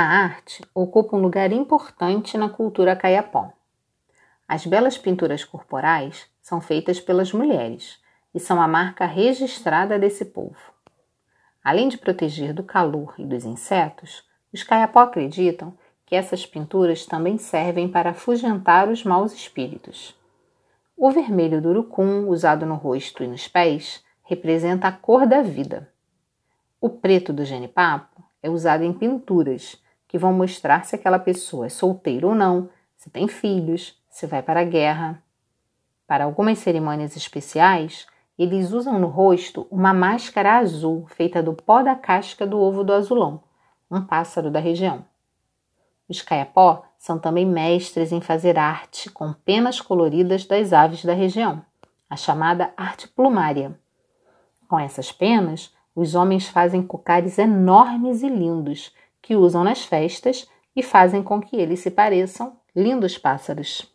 A arte ocupa um lugar importante na cultura caiapó. As belas pinturas corporais são feitas pelas mulheres e são a marca registrada desse povo. Além de proteger do calor e dos insetos, os caiapó acreditam que essas pinturas também servem para afugentar os maus espíritos. O vermelho do urucum, usado no rosto e nos pés, representa a cor da vida. O preto do genipapo é usado em pinturas que vão mostrar se aquela pessoa é solteira ou não, se tem filhos, se vai para a guerra. Para algumas cerimônias especiais, eles usam no rosto uma máscara azul feita do pó da casca do ovo do azulão, um pássaro da região. Os caiapó são também mestres em fazer arte com penas coloridas das aves da região, a chamada arte plumária. Com essas penas, os homens fazem cocares enormes e lindos que usam nas festas e fazem com que eles se pareçam lindos pássaros.